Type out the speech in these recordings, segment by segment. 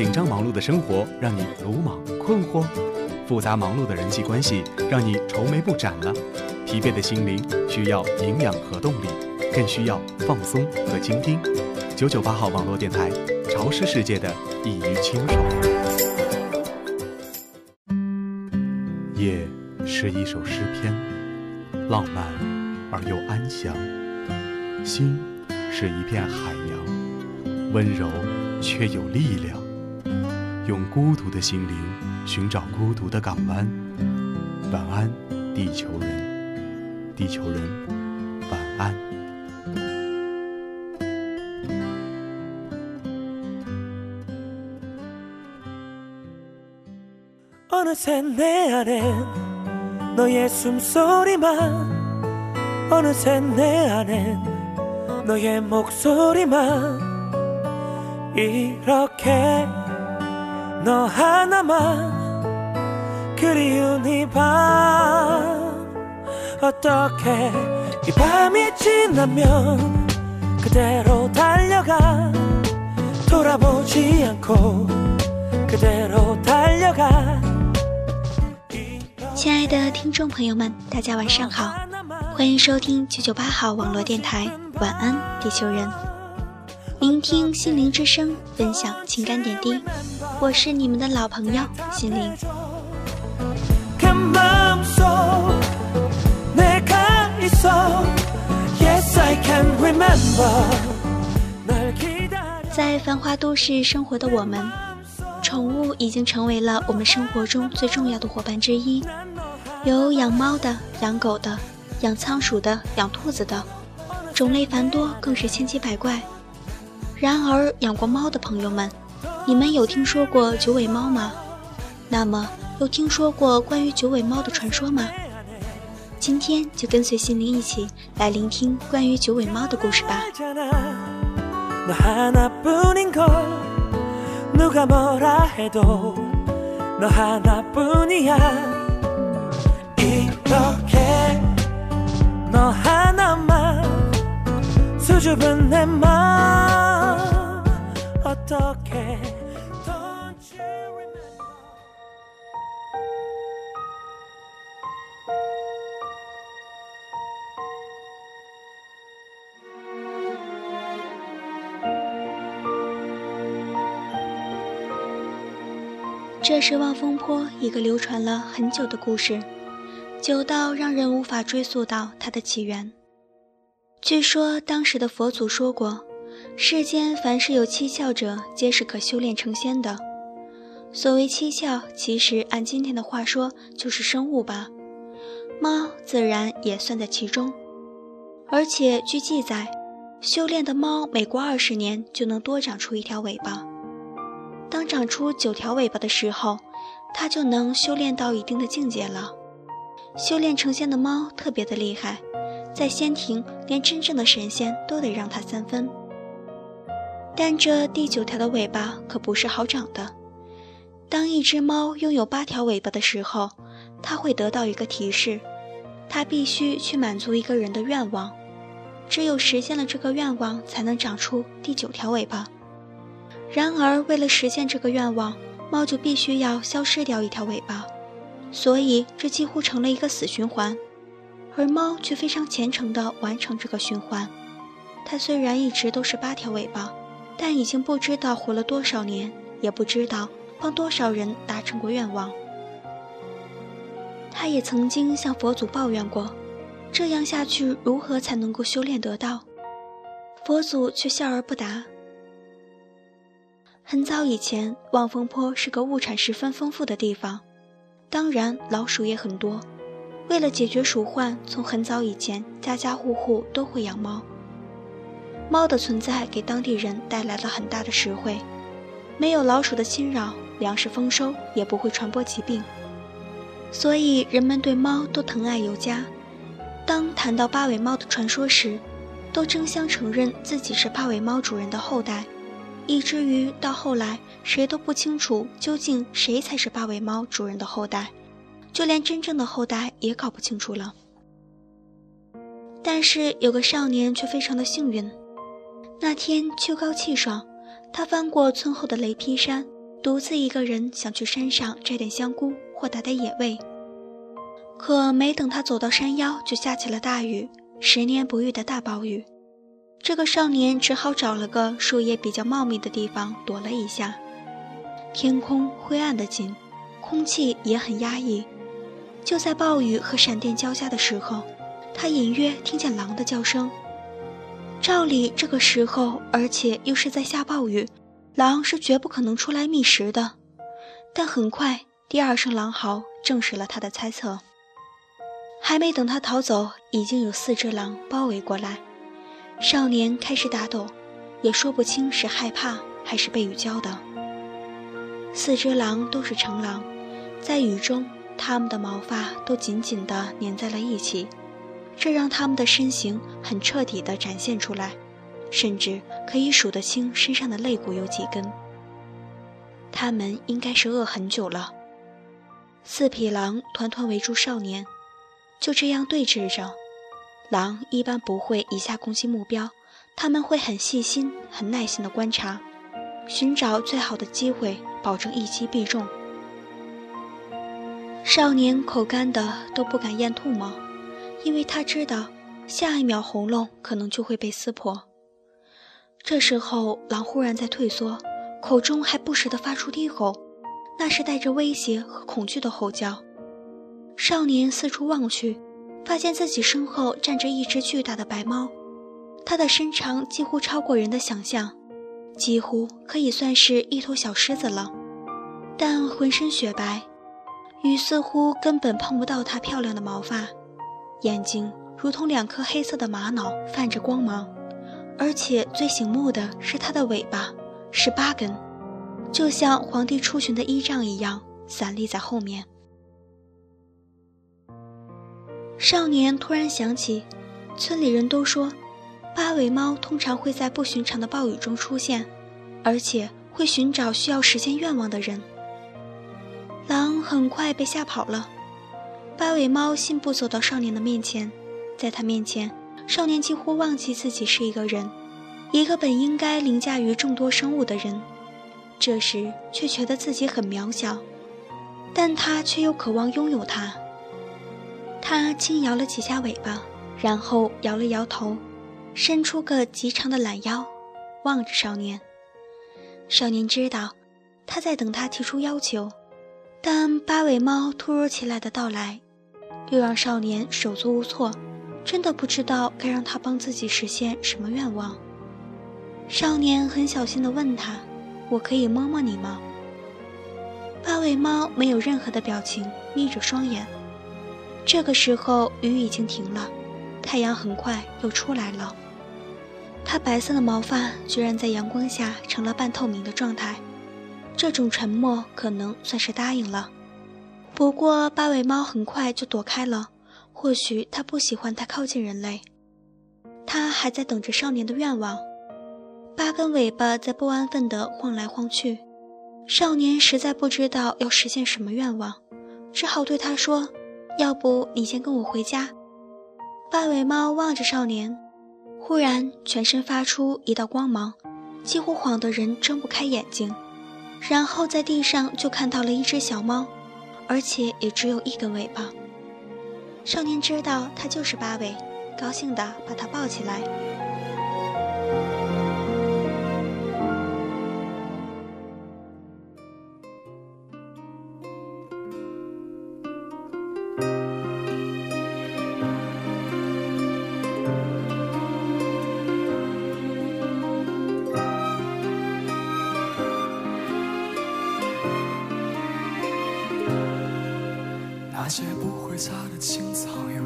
紧张忙碌的生活让你鲁莽困惑，复杂忙碌的人际关系让你愁眉不展了，疲惫的心灵需要营养和动力，更需要放松和倾听。九九八号网络电台，潮湿世界的一隅清爽。夜是一首诗篇，浪漫而又安详；心是一片海洋，温柔却有力量。用孤独的心灵寻找孤独的港湾。晚安，地球人，地球人，晚安。어느새내안엔너의숨소리만어느새내안엔너의목소리만이렇게 너 하나만 그리운 이밤 어떻게 이 밤이 지나면 그대로 달려가 돌아보지 않고 그대로 달려가 亲爱的听众朋友们，大家晚上好，欢迎收听九九八号网络电台，晚安，地球人。聆听心灵之声，分享情感点滴。 我是你们的老朋友心灵。在繁华都市生活的我们，宠物已经成为了我们生活中最重要的伙伴之一。有养猫的，养狗的，养仓鼠的，养兔子的，种类繁多，更是千奇百怪。然而，养过猫的朋友们，你们有听说过九尾猫吗？那么，有听说过关于九尾猫的传说吗？今天就跟随心灵一起来聆听关于九尾猫的故事吧。这是望风坡一个流传了很久的故事，久到让人无法追溯到它的起源。据说当时的佛祖说过。世间凡是有七窍者，皆是可修炼成仙的。所谓七窍，其实按今天的话说，就是生物吧。猫自然也算在其中。而且据记载，修炼的猫每过二十年就能多长出一条尾巴。当长出九条尾巴的时候，它就能修炼到一定的境界了。修炼成仙的猫特别的厉害，在仙庭连真正的神仙都得让它三分。但这第九条的尾巴可不是好长的。当一只猫拥有八条尾巴的时候，它会得到一个提示，它必须去满足一个人的愿望，只有实现了这个愿望，才能长出第九条尾巴。然而，为了实现这个愿望，猫就必须要消失掉一条尾巴，所以这几乎成了一个死循环。而猫却非常虔诚地完成这个循环。它虽然一直都是八条尾巴。但已经不知道活了多少年，也不知道帮多少人达成过愿望。他也曾经向佛祖抱怨过，这样下去如何才能够修炼得道？佛祖却笑而不答。很早以前，望风坡是个物产十分丰富的地方，当然老鼠也很多。为了解决鼠患，从很早以前，家家户户都会养猫。猫的存在给当地人带来了很大的实惠，没有老鼠的侵扰，粮食丰收，也不会传播疾病，所以人们对猫都疼爱有加。当谈到八尾猫的传说时，都争相承认自己是八尾猫主人的后代，以至于到后来谁都不清楚究竟谁才是八尾猫主人的后代，就连真正的后代也搞不清楚了。但是有个少年却非常的幸运。那天秋高气爽，他翻过村后的雷劈山，独自一个人想去山上摘点香菇或打点野味。可没等他走到山腰，就下起了大雨，十年不遇的大暴雨。这个少年只好找了个树叶比较茂密的地方躲了一下。天空灰暗的紧，空气也很压抑。就在暴雨和闪电交加的时候，他隐约听见狼的叫声。照理这个时候，而且又是在下暴雨，狼是绝不可能出来觅食的。但很快，第二声狼嚎证实了他的猜测。还没等他逃走，已经有四只狼包围过来。少年开始打抖，也说不清是害怕还是被雨浇的。四只狼都是成狼，在雨中，它们的毛发都紧紧地粘在了一起。这让他们的身形很彻底地展现出来，甚至可以数得清身上的肋骨有几根。他们应该是饿很久了。四匹狼团团围住少年，就这样对峙着。狼一般不会一下攻击目标，他们会很细心、很耐心地观察，寻找最好的机会，保证一击必中。少年口干的都不敢咽唾沫。因为他知道，下一秒喉咙可能就会被撕破。这时候，狼忽然在退缩，口中还不时地发出低吼，那是带着威胁和恐惧的吼叫。少年四处望去，发现自己身后站着一只巨大的白猫，它的身长几乎超过人的想象，几乎可以算是一头小狮子了，但浑身雪白，雨似乎根本碰不到它漂亮的毛发。眼睛如同两颗黑色的玛瑙，泛着光芒，而且最醒目的是它的尾巴，是八根，就像皇帝出巡的衣仗一样，散立在后面。少年突然想起，村里人都说，八尾猫通常会在不寻常的暴雨中出现，而且会寻找需要实现愿望的人。狼很快被吓跑了。八尾猫信步走到少年的面前，在他面前，少年几乎忘记自己是一个人，一个本应该凌驾于众多生物的人，这时却觉得自己很渺小，但他却又渴望拥有它。他轻摇了几下尾巴，然后摇了摇头，伸出个极长的懒腰，望着少年。少年知道，他在等他提出要求，但八尾猫突如其来的到来。又让少年手足无措，真的不知道该让他帮自己实现什么愿望。少年很小心地问他：“我可以摸摸你吗？”八尾猫没有任何的表情，眯着双眼。这个时候雨已经停了，太阳很快又出来了。它白色的毛发居然在阳光下成了半透明的状态，这种沉默可能算是答应了。不过，八尾猫很快就躲开了。或许它不喜欢太靠近人类。它还在等着少年的愿望。八根尾巴在不安分地晃来晃去。少年实在不知道要实现什么愿望，只好对他说：“要不你先跟我回家。”八尾猫望着少年，忽然全身发出一道光芒，几乎晃得人睁不开眼睛。然后在地上就看到了一只小猫。而且也只有一根尾巴。少年知道它就是八尾，高兴地把它抱起来。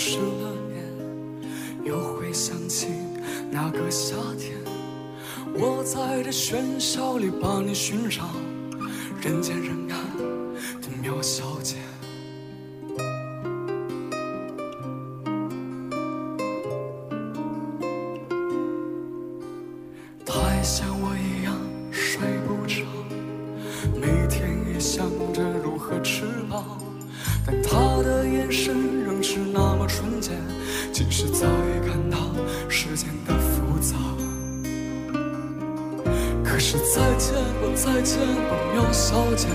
失了眠，又会想起那个夏天，我在这喧嚣里把你寻找，人间人再见了，再见吧，苗小姐。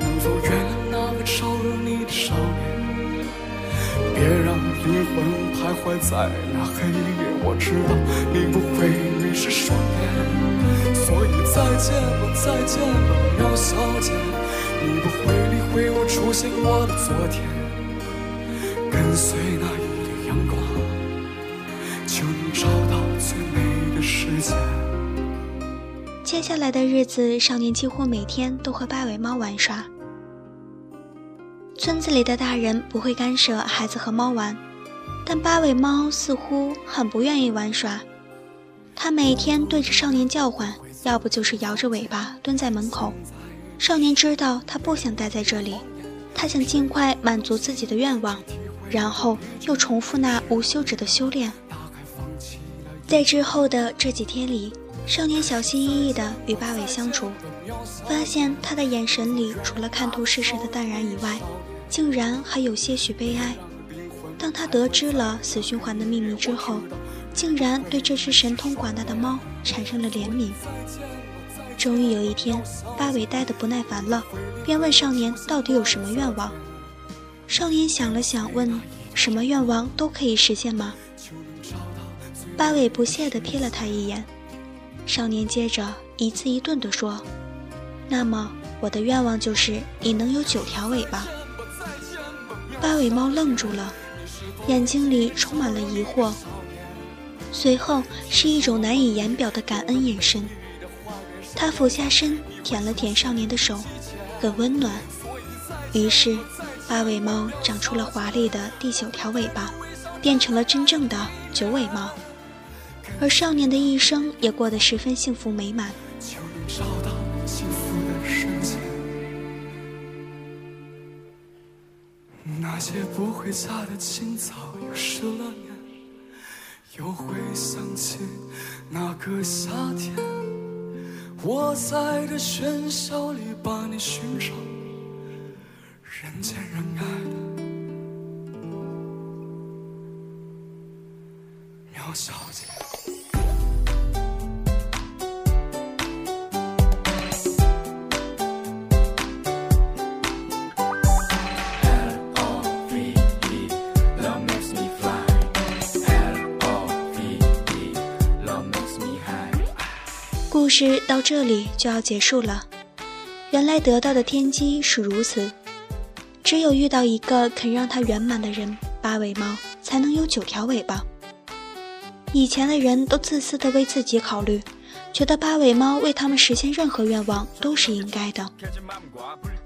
能否原谅那个招惹你的少年？别让灵魂徘徊在那黑夜。我知道你不会迷失双眼，所以再见吧，再见吧，喵小姐。你不会理会我出现过的昨天，跟随那一缕阳光，接下来的日子，少年几乎每天都和八尾猫玩耍。村子里的大人不会干涉孩子和猫玩，但八尾猫似乎很不愿意玩耍。它每天对着少年叫唤，要不就是摇着尾巴蹲在门口。少年知道他不想待在这里，他想尽快满足自己的愿望，然后又重复那无休止的修炼。在之后的这几天里。少年小心翼翼地与八尾相处，发现他的眼神里除了看透世事的淡然以外，竟然还有些许悲哀。当他得知了死循环的秘密之后，竟然对这只神通广大的猫产生了怜悯。终于有一天，八尾呆得不耐烦了，便问少年到底有什么愿望。少年想了想，问：“什么愿望都可以实现吗？”八尾不屑地瞥了他一眼。少年接着一字一顿地说：“那么我的愿望就是你能有九条尾巴。”八尾猫愣住了，眼睛里充满了疑惑，随后是一种难以言表的感恩眼神。他俯下身舔了舔少年的手，很温暖。于是，八尾猫长出了华丽的第九条尾巴，变成了真正的九尾猫。而少年的一生也过得十分幸福美满。那些不回家的青草又失了眠，又会想起那个夏天。我在这喧嚣里把你寻找，人见人爱的苗小姐。故事到这里就要结束了。原来得到的天机是如此，只有遇到一个肯让它圆满的人，八尾猫才能有九条尾巴。以前的人都自私的为自己考虑，觉得八尾猫为他们实现任何愿望都是应该的，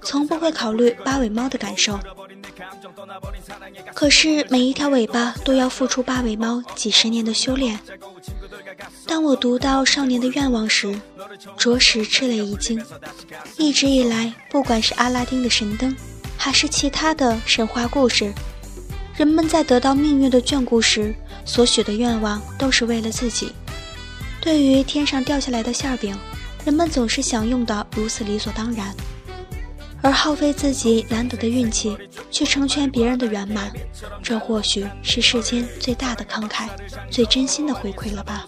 从不会考虑八尾猫的感受。可是每一条尾巴都要付出八尾猫几十年的修炼。当我读到少年的愿望时，着实吃了一惊。一直以来，不管是阿拉丁的神灯，还是其他的神话故事，人们在得到命运的眷顾时所许的愿望，都是为了自己。对于天上掉下来的馅饼，人们总是享用的如此理所当然。而耗费自己难得的运气去成全别人的圆满，这或许是世间最大的慷慨、最真心的回馈了吧。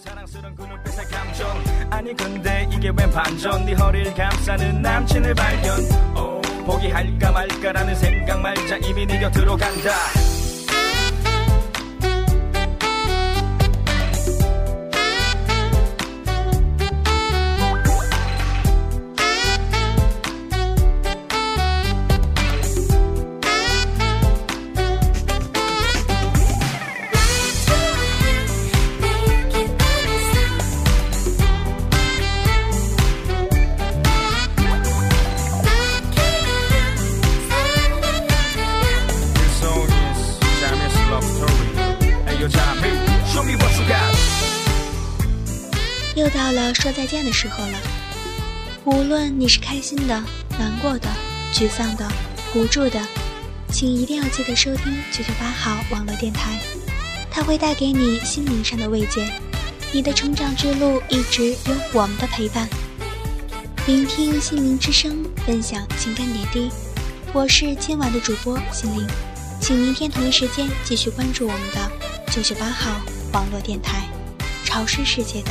又到了说再见的时候了。无论你是开心的、难过的、沮丧的、无助的，请一定要记得收听九九八号网络电台，它会带给你心灵上的慰藉。你的成长之路一直有我们的陪伴，聆听心灵之声，分享情感点滴。我是今晚的主播心灵，请明天同一时间继续关注我们的九九八号网络电台，潮湿世界的。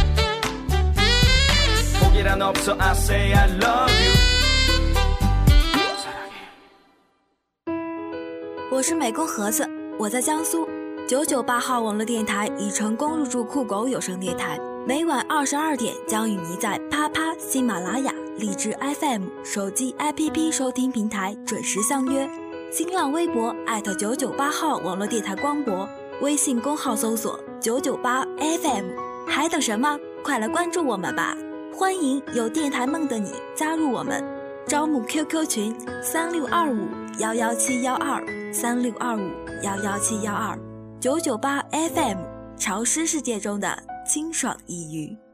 포기란 없어 I say I love you 我是美工盒子，我在江苏九九八号网络电台已成功入驻酷狗有声电台，每晚二十二点将与您在啪啪、喜马拉雅、荔枝 FM 手机 APP 收听平台准时相约。新浪微博艾特九九八号网络电台光博，微信公号搜索九九八 FM，还等什么？快来关注我们吧！ 欢迎有电台梦的你加入我们，招募 QQ 群三六二五幺幺七幺二三六二五幺幺七幺二九九八 FM，潮湿世界中的清爽一隅。